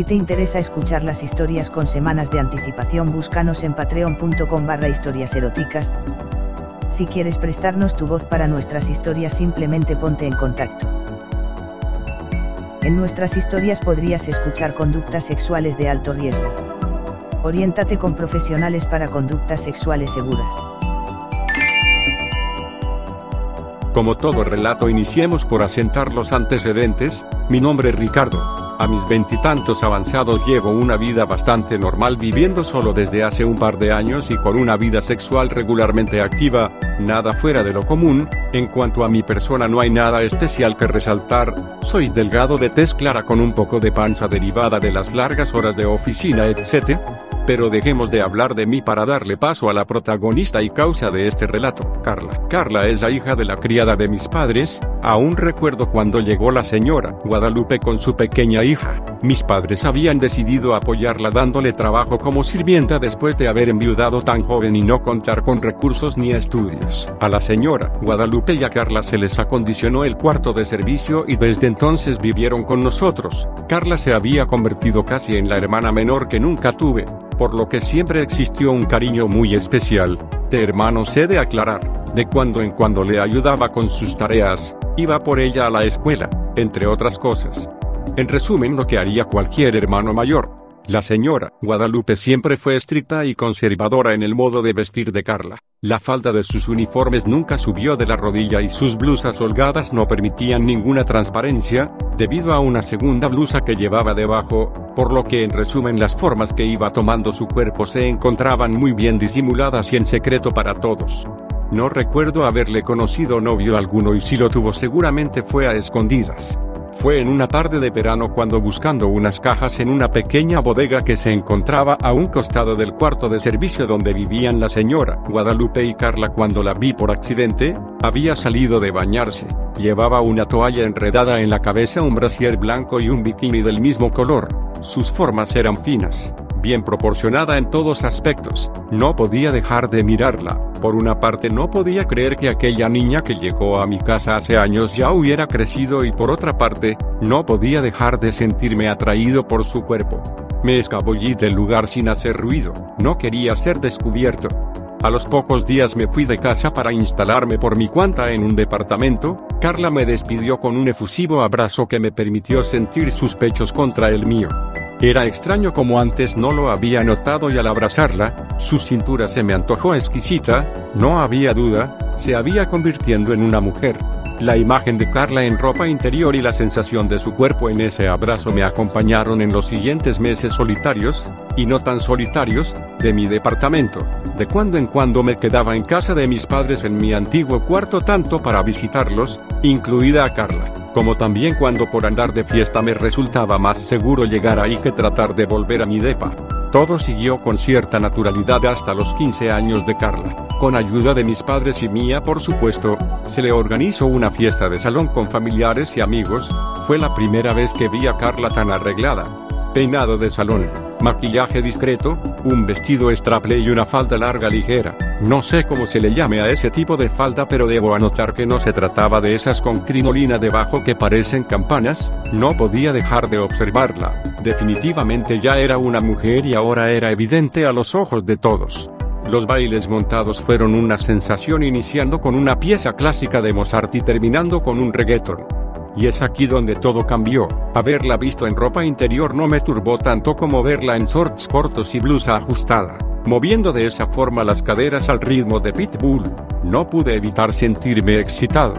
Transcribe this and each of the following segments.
Si te interesa escuchar las historias con semanas de anticipación búscanos en patreon.com barra historias eróticas. Si quieres prestarnos tu voz para nuestras historias simplemente ponte en contacto. En nuestras historias podrías escuchar conductas sexuales de alto riesgo. Oriéntate con profesionales para conductas sexuales seguras. Como todo relato iniciemos por asentar los antecedentes, mi nombre es Ricardo. A mis veintitantos avanzados llevo una vida bastante normal viviendo solo desde hace un par de años y con una vida sexual regularmente activa, nada fuera de lo común, en cuanto a mi persona no hay nada especial que resaltar, soy delgado de tez clara con un poco de panza derivada de las largas horas de oficina etc. Pero dejemos de hablar de mí para darle paso a la protagonista y causa de este relato, Carla. Carla es la hija de la criada de mis padres, aún recuerdo cuando llegó la señora Guadalupe con su pequeña hija. Mis padres habían decidido apoyarla dándole trabajo como sirvienta después de haber enviudado tan joven y no contar con recursos ni estudios. A la señora Guadalupe y a Carla se les acondicionó el cuarto de servicio y desde entonces vivieron con nosotros. Carla se había convertido casi en la hermana menor que nunca tuve por lo que siempre existió un cariño muy especial. De hermano sé de aclarar, de cuando en cuando le ayudaba con sus tareas, iba por ella a la escuela, entre otras cosas. En resumen lo que haría cualquier hermano mayor. La señora Guadalupe siempre fue estricta y conservadora en el modo de vestir de Carla. La falda de sus uniformes nunca subió de la rodilla y sus blusas holgadas no permitían ninguna transparencia, debido a una segunda blusa que llevaba debajo, por lo que en resumen las formas que iba tomando su cuerpo se encontraban muy bien disimuladas y en secreto para todos. No recuerdo haberle conocido novio alguno y si lo tuvo seguramente fue a escondidas. Fue en una tarde de verano cuando buscando unas cajas en una pequeña bodega que se encontraba a un costado del cuarto de servicio donde vivían la señora Guadalupe y Carla cuando la vi por accidente, había salido de bañarse. Llevaba una toalla enredada en la cabeza, un brasier blanco y un bikini del mismo color. Sus formas eran finas, bien proporcionada en todos aspectos. No podía dejar de mirarla. Por una parte no podía creer que aquella niña que llegó a mi casa hace años ya hubiera crecido y por otra parte, no podía dejar de sentirme atraído por su cuerpo. Me escabullí del lugar sin hacer ruido, no quería ser descubierto. A los pocos días me fui de casa para instalarme por mi cuenta en un departamento, Carla me despidió con un efusivo abrazo que me permitió sentir sus pechos contra el mío. Era extraño como antes no lo había notado y al abrazarla, su cintura se me antojó exquisita, no había duda, se había convirtiendo en una mujer. La imagen de Carla en ropa interior y la sensación de su cuerpo en ese abrazo me acompañaron en los siguientes meses solitarios, y no tan solitarios, de mi departamento. De cuando en cuando me quedaba en casa de mis padres en mi antiguo cuarto tanto para visitarlos, incluida a Carla como también cuando por andar de fiesta me resultaba más seguro llegar ahí que tratar de volver a mi depa. Todo siguió con cierta naturalidad hasta los 15 años de Carla. Con ayuda de mis padres y mía por supuesto, se le organizó una fiesta de salón con familiares y amigos, fue la primera vez que vi a Carla tan arreglada. Peinado de salón, maquillaje discreto, un vestido straple y una falda larga ligera. No sé cómo se le llame a ese tipo de falda pero debo anotar que no se trataba de esas con crinolina debajo que parecen campanas, no podía dejar de observarla. Definitivamente ya era una mujer y ahora era evidente a los ojos de todos. Los bailes montados fueron una sensación iniciando con una pieza clásica de Mozart y terminando con un reggaeton. Y es aquí donde todo cambió. Haberla visto en ropa interior no me turbó tanto como verla en shorts cortos y blusa ajustada, moviendo de esa forma las caderas al ritmo de Pitbull. No pude evitar sentirme excitado.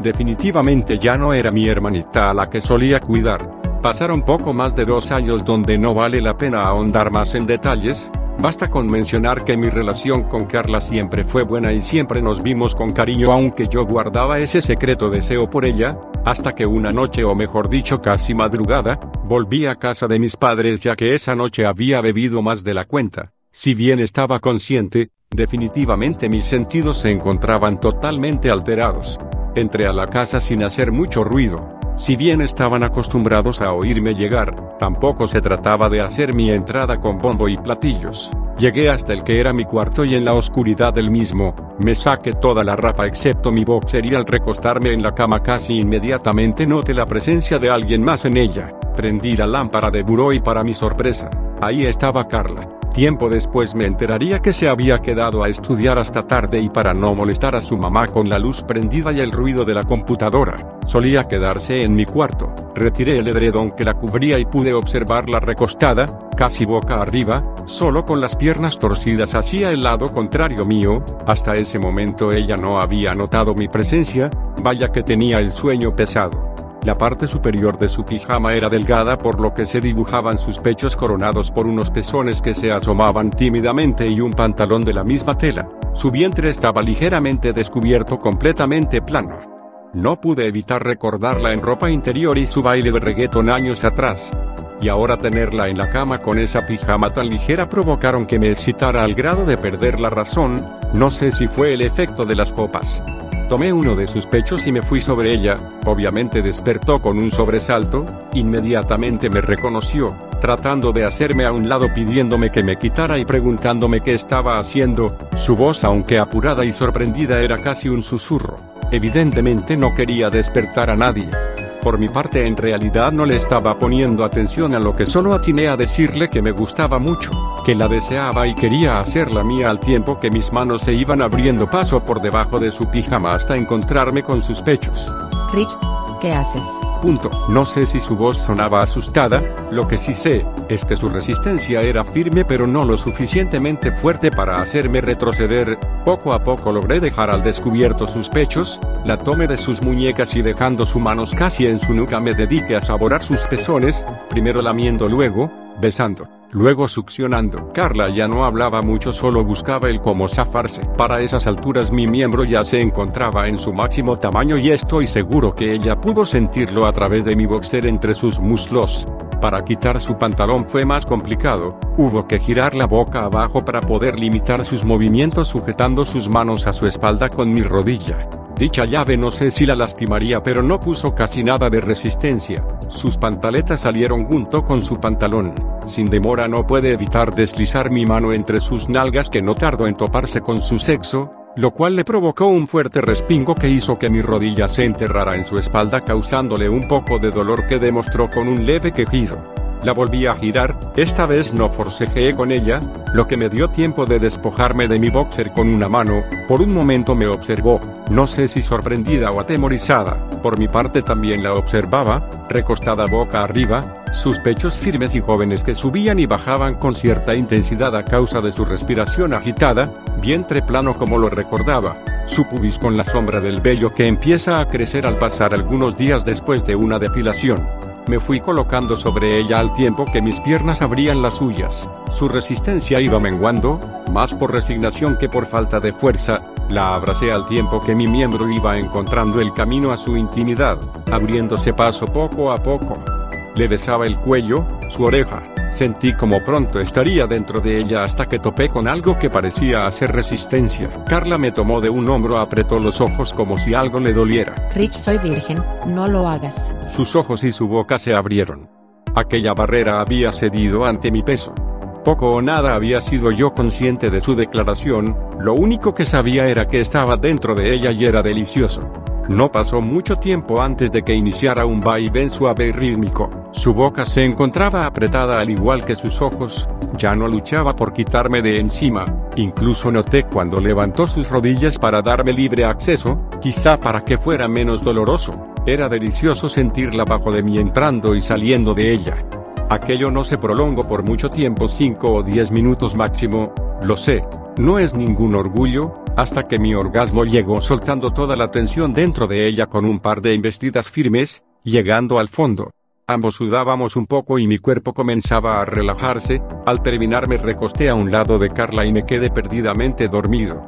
Definitivamente ya no era mi hermanita a la que solía cuidar. Pasaron poco más de dos años donde no vale la pena ahondar más en detalles, Basta con mencionar que mi relación con Carla siempre fue buena y siempre nos vimos con cariño aunque yo guardaba ese secreto deseo por ella, hasta que una noche o mejor dicho casi madrugada, volví a casa de mis padres ya que esa noche había bebido más de la cuenta. Si bien estaba consciente, definitivamente mis sentidos se encontraban totalmente alterados. Entré a la casa sin hacer mucho ruido. Si bien estaban acostumbrados a oírme llegar, tampoco se trataba de hacer mi entrada con bombo y platillos. Llegué hasta el que era mi cuarto y en la oscuridad del mismo, me saqué toda la rapa excepto mi boxer y al recostarme en la cama casi inmediatamente noté la presencia de alguien más en ella. Prendí la lámpara de buró y para mi sorpresa, ahí estaba Carla. Tiempo después me enteraría que se había quedado a estudiar hasta tarde y para no molestar a su mamá con la luz prendida y el ruido de la computadora, solía quedarse en mi cuarto. Retiré el edredón que la cubría y pude observarla recostada, casi boca arriba, solo con las piernas torcidas hacia el lado contrario mío, hasta ese momento ella no había notado mi presencia, vaya que tenía el sueño pesado. La parte superior de su pijama era delgada por lo que se dibujaban sus pechos coronados por unos pezones que se asomaban tímidamente y un pantalón de la misma tela. Su vientre estaba ligeramente descubierto completamente plano. No pude evitar recordarla en ropa interior y su baile de reggaeton años atrás. Y ahora tenerla en la cama con esa pijama tan ligera provocaron que me excitara al grado de perder la razón, no sé si fue el efecto de las copas. Tomé uno de sus pechos y me fui sobre ella, obviamente despertó con un sobresalto, inmediatamente me reconoció, tratando de hacerme a un lado pidiéndome que me quitara y preguntándome qué estaba haciendo, su voz aunque apurada y sorprendida era casi un susurro. Evidentemente no quería despertar a nadie. Por mi parte en realidad no le estaba poniendo atención a lo que solo atiné a decirle que me gustaba mucho, que la deseaba y quería hacerla mía al tiempo que mis manos se iban abriendo paso por debajo de su pijama hasta encontrarme con sus pechos. Rich, ¿qué haces? Punto. No sé si su voz sonaba asustada, lo que sí sé, es que su resistencia era firme pero no lo suficientemente fuerte para hacerme retroceder, poco a poco logré dejar al descubierto sus pechos, la tomé de sus muñecas y dejando sus manos casi en su nuca me dediqué a saborar sus pezones, primero lamiendo luego, besando luego succionando. Carla ya no hablaba mucho, solo buscaba el cómo zafarse. Para esas alturas mi miembro ya se encontraba en su máximo tamaño y estoy seguro que ella pudo sentirlo a través de mi boxer entre sus muslos. Para quitar su pantalón fue más complicado, hubo que girar la boca abajo para poder limitar sus movimientos sujetando sus manos a su espalda con mi rodilla. Dicha llave no sé si la lastimaría pero no puso casi nada de resistencia. Sus pantaletas salieron junto con su pantalón. Sin demora no puede evitar deslizar mi mano entre sus nalgas que no tardó en toparse con su sexo, lo cual le provocó un fuerte respingo que hizo que mi rodilla se enterrara en su espalda causándole un poco de dolor que demostró con un leve quejido. La volví a girar, esta vez no forcejeé con ella, lo que me dio tiempo de despojarme de mi boxer con una mano, por un momento me observó, no sé si sorprendida o atemorizada, por mi parte también la observaba, recostada boca arriba, sus pechos firmes y jóvenes que subían y bajaban con cierta intensidad a causa de su respiración agitada, vientre plano como lo recordaba, su pubis con la sombra del vello que empieza a crecer al pasar algunos días después de una depilación. Me fui colocando sobre ella al tiempo que mis piernas abrían las suyas. Su resistencia iba menguando, más por resignación que por falta de fuerza. La abracé al tiempo que mi miembro iba encontrando el camino a su intimidad, abriéndose paso poco a poco. Le besaba el cuello, su oreja, Sentí como pronto estaría dentro de ella hasta que topé con algo que parecía hacer resistencia. Carla me tomó de un hombro, apretó los ojos como si algo le doliera. Rich, soy virgen, no lo hagas. Sus ojos y su boca se abrieron. Aquella barrera había cedido ante mi peso. Poco o nada había sido yo consciente de su declaración, lo único que sabía era que estaba dentro de ella y era delicioso. No pasó mucho tiempo antes de que iniciara un vaivén suave y rítmico. Su boca se encontraba apretada al igual que sus ojos, ya no luchaba por quitarme de encima, incluso noté cuando levantó sus rodillas para darme libre acceso, quizá para que fuera menos doloroso. Era delicioso sentirla bajo de mí entrando y saliendo de ella. Aquello no se prolongó por mucho tiempo, 5 o 10 minutos máximo, lo sé, no es ningún orgullo, hasta que mi orgasmo llegó soltando toda la tensión dentro de ella con un par de embestidas firmes, llegando al fondo. Ambos sudábamos un poco y mi cuerpo comenzaba a relajarse, al terminar me recosté a un lado de Carla y me quedé perdidamente dormido.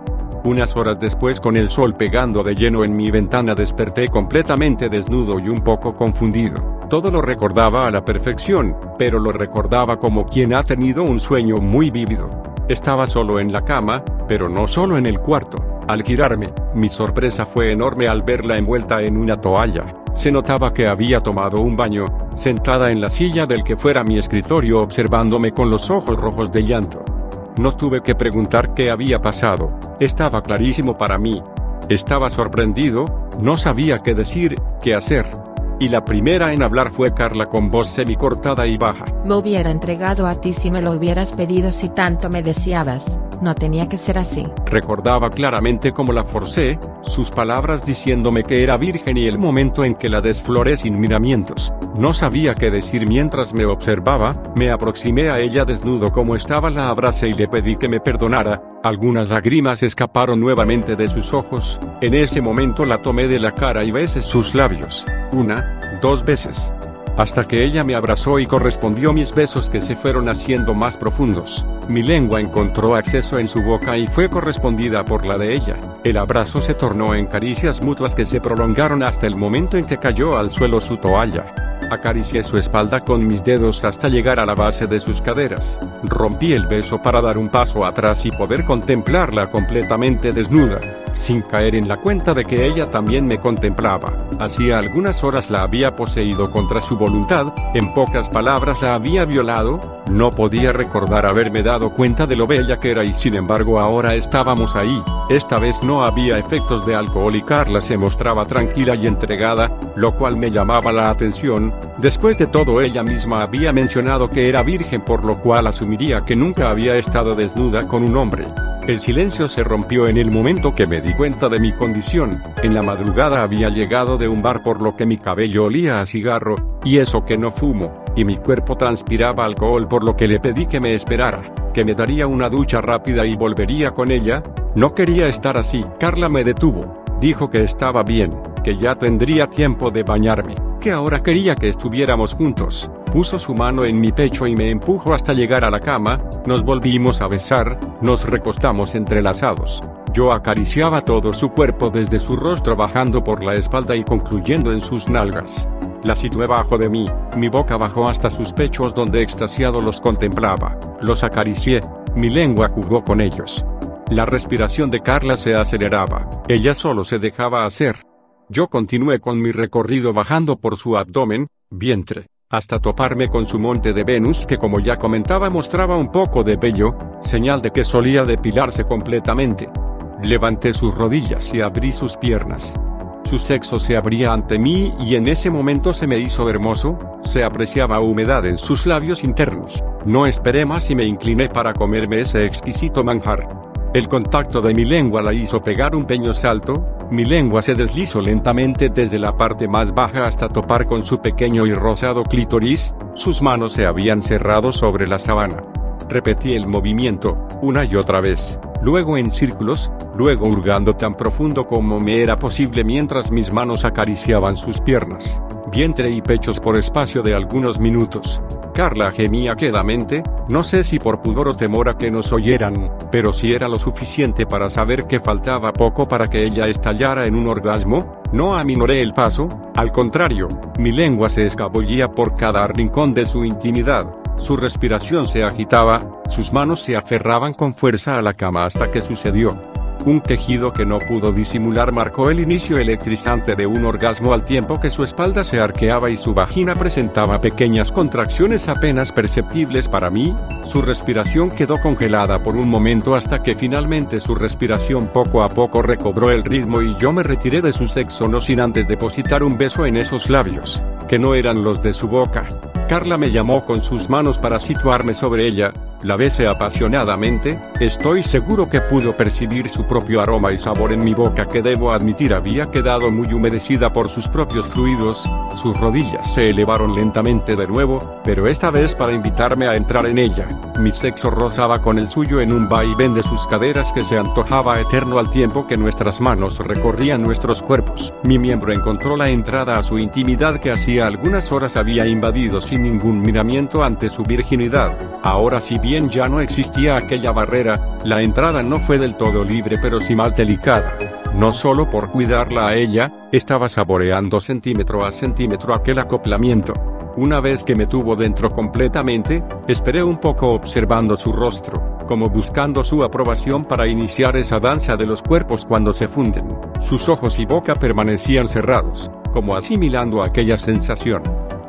Unas horas después con el sol pegando de lleno en mi ventana desperté completamente desnudo y un poco confundido. Todo lo recordaba a la perfección, pero lo recordaba como quien ha tenido un sueño muy vívido. Estaba solo en la cama, pero no solo en el cuarto. Al girarme, mi sorpresa fue enorme al verla envuelta en una toalla. Se notaba que había tomado un baño, sentada en la silla del que fuera mi escritorio observándome con los ojos rojos de llanto. No tuve que preguntar qué había pasado, estaba clarísimo para mí. Estaba sorprendido, no sabía qué decir, qué hacer. Y la primera en hablar fue Carla con voz semicortada y baja. Me hubiera entregado a ti si me lo hubieras pedido si tanto me deseabas. No tenía que ser así. Recordaba claramente cómo la forcé, sus palabras diciéndome que era virgen y el momento en que la desfloré sin miramientos. No sabía qué decir mientras me observaba, me aproximé a ella desnudo como estaba, la abracé y le pedí que me perdonara. Algunas lágrimas escaparon nuevamente de sus ojos. En ese momento la tomé de la cara y besé sus labios. Una, dos veces hasta que ella me abrazó y correspondió mis besos que se fueron haciendo más profundos. Mi lengua encontró acceso en su boca y fue correspondida por la de ella. El abrazo se tornó en caricias mutuas que se prolongaron hasta el momento en que cayó al suelo su toalla. Acaricié su espalda con mis dedos hasta llegar a la base de sus caderas. Rompí el beso para dar un paso atrás y poder contemplarla completamente desnuda sin caer en la cuenta de que ella también me contemplaba. Hacía algunas horas la había poseído contra su voluntad, en pocas palabras la había violado, no podía recordar haberme dado cuenta de lo bella que era y sin embargo ahora estábamos ahí, esta vez no había efectos de alcohol y Carla se mostraba tranquila y entregada, lo cual me llamaba la atención, después de todo ella misma había mencionado que era virgen por lo cual asumiría que nunca había estado desnuda con un hombre. El silencio se rompió en el momento que me di cuenta de mi condición. En la madrugada había llegado de un bar por lo que mi cabello olía a cigarro, y eso que no fumo, y mi cuerpo transpiraba alcohol por lo que le pedí que me esperara, que me daría una ducha rápida y volvería con ella. No quería estar así. Carla me detuvo. Dijo que estaba bien, que ya tendría tiempo de bañarme, que ahora quería que estuviéramos juntos puso su mano en mi pecho y me empujó hasta llegar a la cama, nos volvimos a besar, nos recostamos entrelazados. Yo acariciaba todo su cuerpo desde su rostro bajando por la espalda y concluyendo en sus nalgas. La situé bajo de mí, mi boca bajó hasta sus pechos donde extasiado los contemplaba. Los acaricié, mi lengua jugó con ellos. La respiración de Carla se aceleraba, ella solo se dejaba hacer. Yo continué con mi recorrido bajando por su abdomen, vientre, hasta toparme con su monte de Venus que como ya comentaba mostraba un poco de vello, señal de que solía depilarse completamente. Levanté sus rodillas y abrí sus piernas. Su sexo se abría ante mí y en ese momento se me hizo hermoso, se apreciaba humedad en sus labios internos. No esperé más y me incliné para comerme ese exquisito manjar. El contacto de mi lengua la hizo pegar un peño salto, mi lengua se deslizó lentamente desde la parte más baja hasta topar con su pequeño y rosado clítoris, sus manos se habían cerrado sobre la sabana. Repetí el movimiento, una y otra vez, luego en círculos, luego hurgando tan profundo como me era posible mientras mis manos acariciaban sus piernas, vientre y pechos por espacio de algunos minutos. Carla gemía quedamente, no sé si por pudor o temor a que nos oyeran, pero si era lo suficiente para saber que faltaba poco para que ella estallara en un orgasmo, no aminoré el paso, al contrario, mi lengua se escabullía por cada rincón de su intimidad, su respiración se agitaba, sus manos se aferraban con fuerza a la cama hasta que sucedió. Un quejido que no pudo disimular marcó el inicio electrizante de un orgasmo al tiempo que su espalda se arqueaba y su vagina presentaba pequeñas contracciones apenas perceptibles para mí, su respiración quedó congelada por un momento hasta que finalmente su respiración poco a poco recobró el ritmo y yo me retiré de su sexo no sin antes depositar un beso en esos labios, que no eran los de su boca. Carla me llamó con sus manos para situarme sobre ella, la besé apasionadamente, estoy seguro que pudo percibir su propio aroma y sabor en mi boca que debo admitir había quedado muy humedecida por sus propios fluidos, sus rodillas se elevaron lentamente de nuevo, pero esta vez para invitarme a entrar en ella. Mi sexo rozaba con el suyo en un vaivén de sus caderas que se antojaba eterno al tiempo que nuestras manos recorrían nuestros cuerpos. Mi miembro encontró la entrada a su intimidad que hacía algunas horas había invadido sin ningún miramiento ante su virginidad. Ahora si bien ya no existía aquella barrera, la entrada no fue del todo libre pero sí más delicada. No solo por cuidarla a ella, estaba saboreando centímetro a centímetro aquel acoplamiento. Una vez que me tuvo dentro completamente, esperé un poco observando su rostro. como buscando su aprobación para iniciar esa danza de los cuerpos cuando se funden. Sus ojos y boca permanecían cerrados, como asimilando aquella sensación.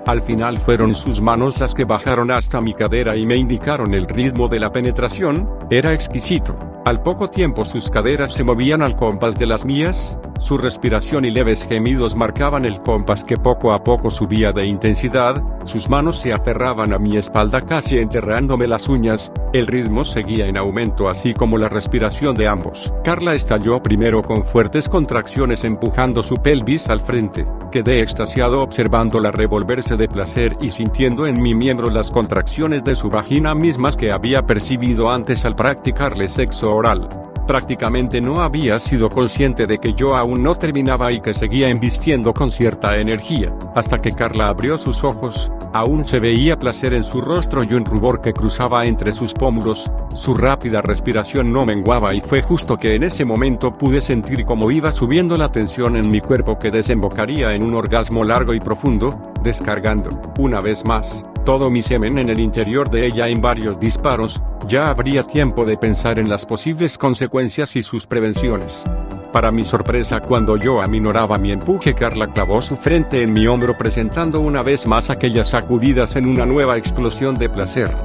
Al final fueron sus manos las que bajaron hasta mi cadera y me indicaron el ritmo de la penetración, era exquisito. Al poco tiempo sus caderas se movían al compás de las mías, su respiración y leves gemidos marcaban el compás que poco a poco subía de intensidad, sus manos se aferraban a mi espalda casi enterrándome las uñas, el ritmo seguía en aumento así como la respiración de ambos. Carla estalló primero con fuertes contracciones empujando su pelvis al frente. Quedé extasiado observándola revolverse de placer y sintiendo en mi miembro las contracciones de su vagina mismas que había percibido antes al practicarle sexo oral. Prácticamente no había sido consciente de que yo aún no terminaba y que seguía embistiendo con cierta energía, hasta que Carla abrió sus ojos, aún se veía placer en su rostro y un rubor que cruzaba entre sus pómulos, su rápida respiración no menguaba y fue justo que en ese momento pude sentir cómo iba subiendo la tensión en mi cuerpo que desembocaría en un orgasmo largo y profundo, descargando, una vez más, todo mi semen en el interior de ella en varios disparos, ya habría tiempo de pensar en las posibles consecuencias y sus prevenciones. Para mi sorpresa cuando yo aminoraba mi empuje Carla clavó su frente en mi hombro presentando una vez más aquellas sacudidas en una nueva explosión de placer.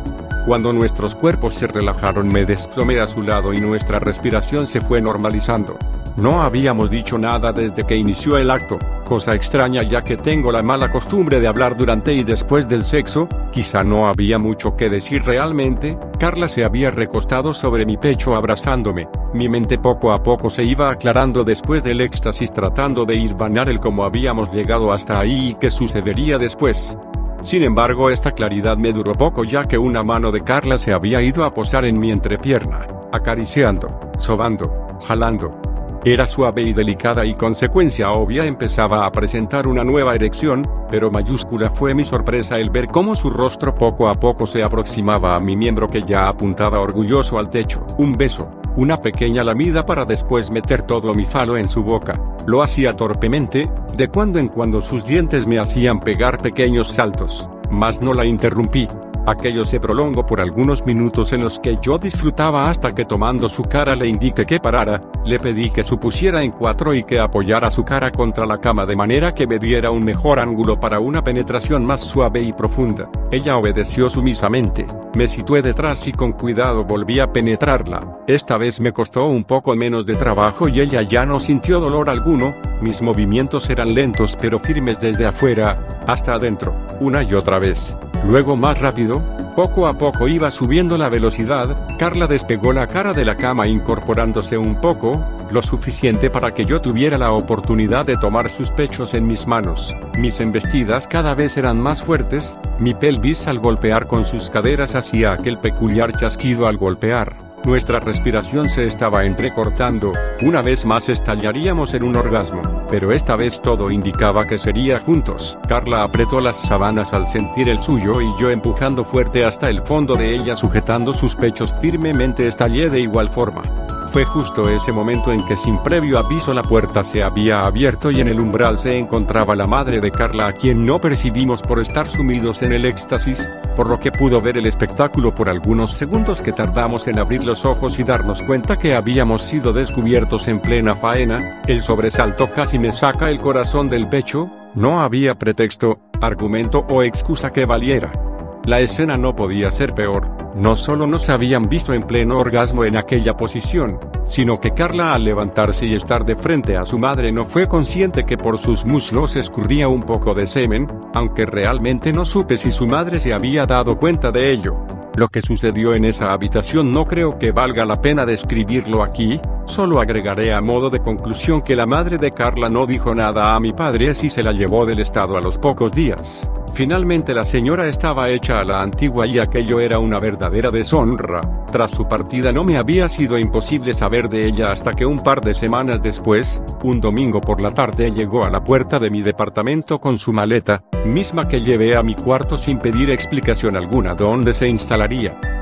Cuando nuestros cuerpos se relajaron me desplomé a su lado y nuestra respiración se fue normalizando. No habíamos dicho nada desde que inició el acto, cosa extraña ya que tengo la mala costumbre de hablar durante y después del sexo, quizá no había mucho que decir realmente, Carla se había recostado sobre mi pecho abrazándome, mi mente poco a poco se iba aclarando después del éxtasis tratando de hilvanar el cómo habíamos llegado hasta ahí y qué sucedería después. Sin embargo esta claridad me duró poco ya que una mano de Carla se había ido a posar en mi entrepierna, acariciando, sobando, jalando, era suave y delicada y consecuencia obvia empezaba a presentar una nueva erección, pero mayúscula fue mi sorpresa el ver cómo su rostro poco a poco se aproximaba a mi miembro que ya apuntaba orgulloso al techo. Un beso, una pequeña lamida para después meter todo mi falo en su boca. Lo hacía torpemente, de cuando en cuando sus dientes me hacían pegar pequeños saltos, mas no la interrumpí. Aquello se prolongó por algunos minutos en los que yo disfrutaba hasta que tomando su cara le indiqué que parara, le pedí que se pusiera en cuatro y que apoyara su cara contra la cama de manera que me diera un mejor ángulo para una penetración más suave y profunda. Ella obedeció sumisamente, me situé detrás y con cuidado volví a penetrarla. Esta vez me costó un poco menos de trabajo y ella ya no sintió dolor alguno, mis movimientos eran lentos pero firmes desde afuera, hasta adentro, una y otra vez. Luego más rápido, poco a poco iba subiendo la velocidad, Carla despegó la cara de la cama incorporándose un poco, lo suficiente para que yo tuviera la oportunidad de tomar sus pechos en mis manos. Mis embestidas cada vez eran más fuertes, mi pelvis al golpear con sus caderas hacía aquel peculiar chasquido al golpear. Nuestra respiración se estaba entrecortando, una vez más estallaríamos en un orgasmo, pero esta vez todo indicaba que sería juntos. Carla apretó las sábanas al sentir el suyo y yo empujando fuerte hasta el fondo de ella sujetando sus pechos firmemente estallé de igual forma. Fue justo ese momento en que sin previo aviso la puerta se había abierto y en el umbral se encontraba la madre de Carla a quien no percibimos por estar sumidos en el éxtasis, por lo que pudo ver el espectáculo por algunos segundos que tardamos en abrir los ojos y darnos cuenta que habíamos sido descubiertos en plena faena, el sobresalto casi me saca el corazón del pecho, no había pretexto, argumento o excusa que valiera. La escena no podía ser peor, no solo nos habían visto en pleno orgasmo en aquella posición, sino que Carla al levantarse y estar de frente a su madre no fue consciente que por sus muslos escurría un poco de semen, aunque realmente no supe si su madre se había dado cuenta de ello. Lo que sucedió en esa habitación no creo que valga la pena describirlo aquí, solo agregaré a modo de conclusión que la madre de Carla no dijo nada a mi padre si se la llevó del estado a los pocos días. Finalmente la señora estaba hecha a la antigua y aquello era una verdadera deshonra. Tras su partida no me había sido imposible saber de ella hasta que un par de semanas después, un domingo por la tarde llegó a la puerta de mi departamento con su maleta, misma que llevé a mi cuarto sin pedir explicación alguna dónde se instalaría.